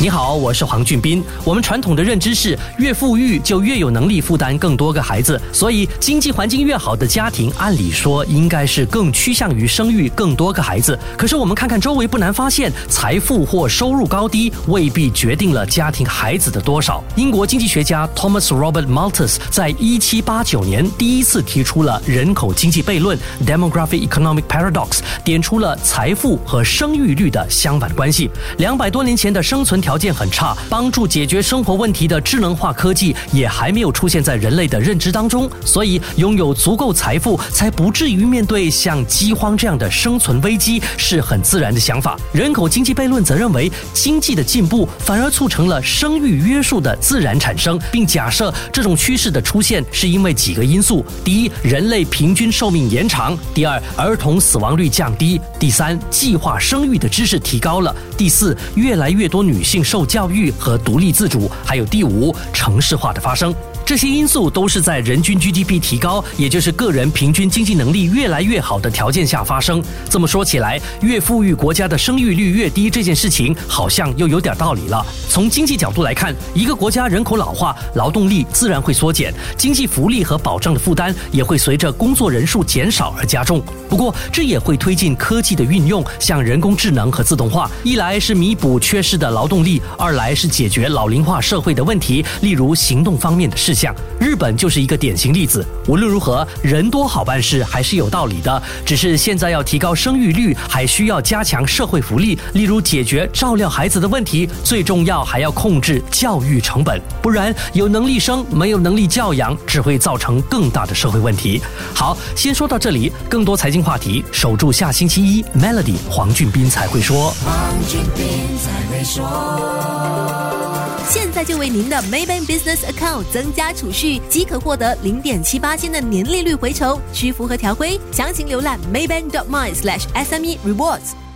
你好，我是黄俊斌。我们传统的认知是，越富裕就越有能力负担更多个孩子，所以经济环境越好的家庭，按理说应该是更趋向于生育更多个孩子。可是我们看看周围，不难发现，财富或收入高低未必决定了家庭孩子的多少。英国经济学家 Thomas Robert Malthus 在一七八九年第一次提出了人口经济悖论 （Demographic Economic Paradox），点出了财富和生育率的相反关系。两百多年前的生存。条条件很差，帮助解决生活问题的智能化科技也还没有出现在人类的认知当中，所以拥有足够财富才不至于面对像饥荒这样的生存危机是很自然的想法。人口经济悖论则认为，经济的进步反而促成了生育约束的自然产生，并假设这种趋势的出现是因为几个因素：第一，人类平均寿命延长；第二，儿童死亡率降低；第三，计划生育的知识提高了；第四，越来越多女性。受教育和独立自主，还有第五城市化的发生。这些因素都是在人均 GDP 提高，也就是个人平均经济能力越来越好的条件下发生。这么说起来，越富裕国家的生育率越低，这件事情好像又有点道理了。从经济角度来看，一个国家人口老化，劳动力自然会缩减，经济福利和保障的负担也会随着工作人数减少而加重。不过，这也会推进科技的运用，像人工智能和自动化，一来是弥补缺失的劳动力，二来是解决老龄化社会的问题，例如行动方面的事。像日本就是一个典型例子。无论如何，人多好办事还是有道理的。只是现在要提高生育率，还需要加强社会福利，例如解决照料孩子的问题。最重要还要控制教育成本，不然有能力生，没有能力教养，只会造成更大的社会问题。好，先说到这里。更多财经话题，守住下星期一，Melody 黄俊斌才会说。黄俊斌才会说。就为您的 Maybank Business Account 增加储蓄，即可获得零点七八千的年利率回酬，需符合条规，详情浏览 maybank.my/sme rewards。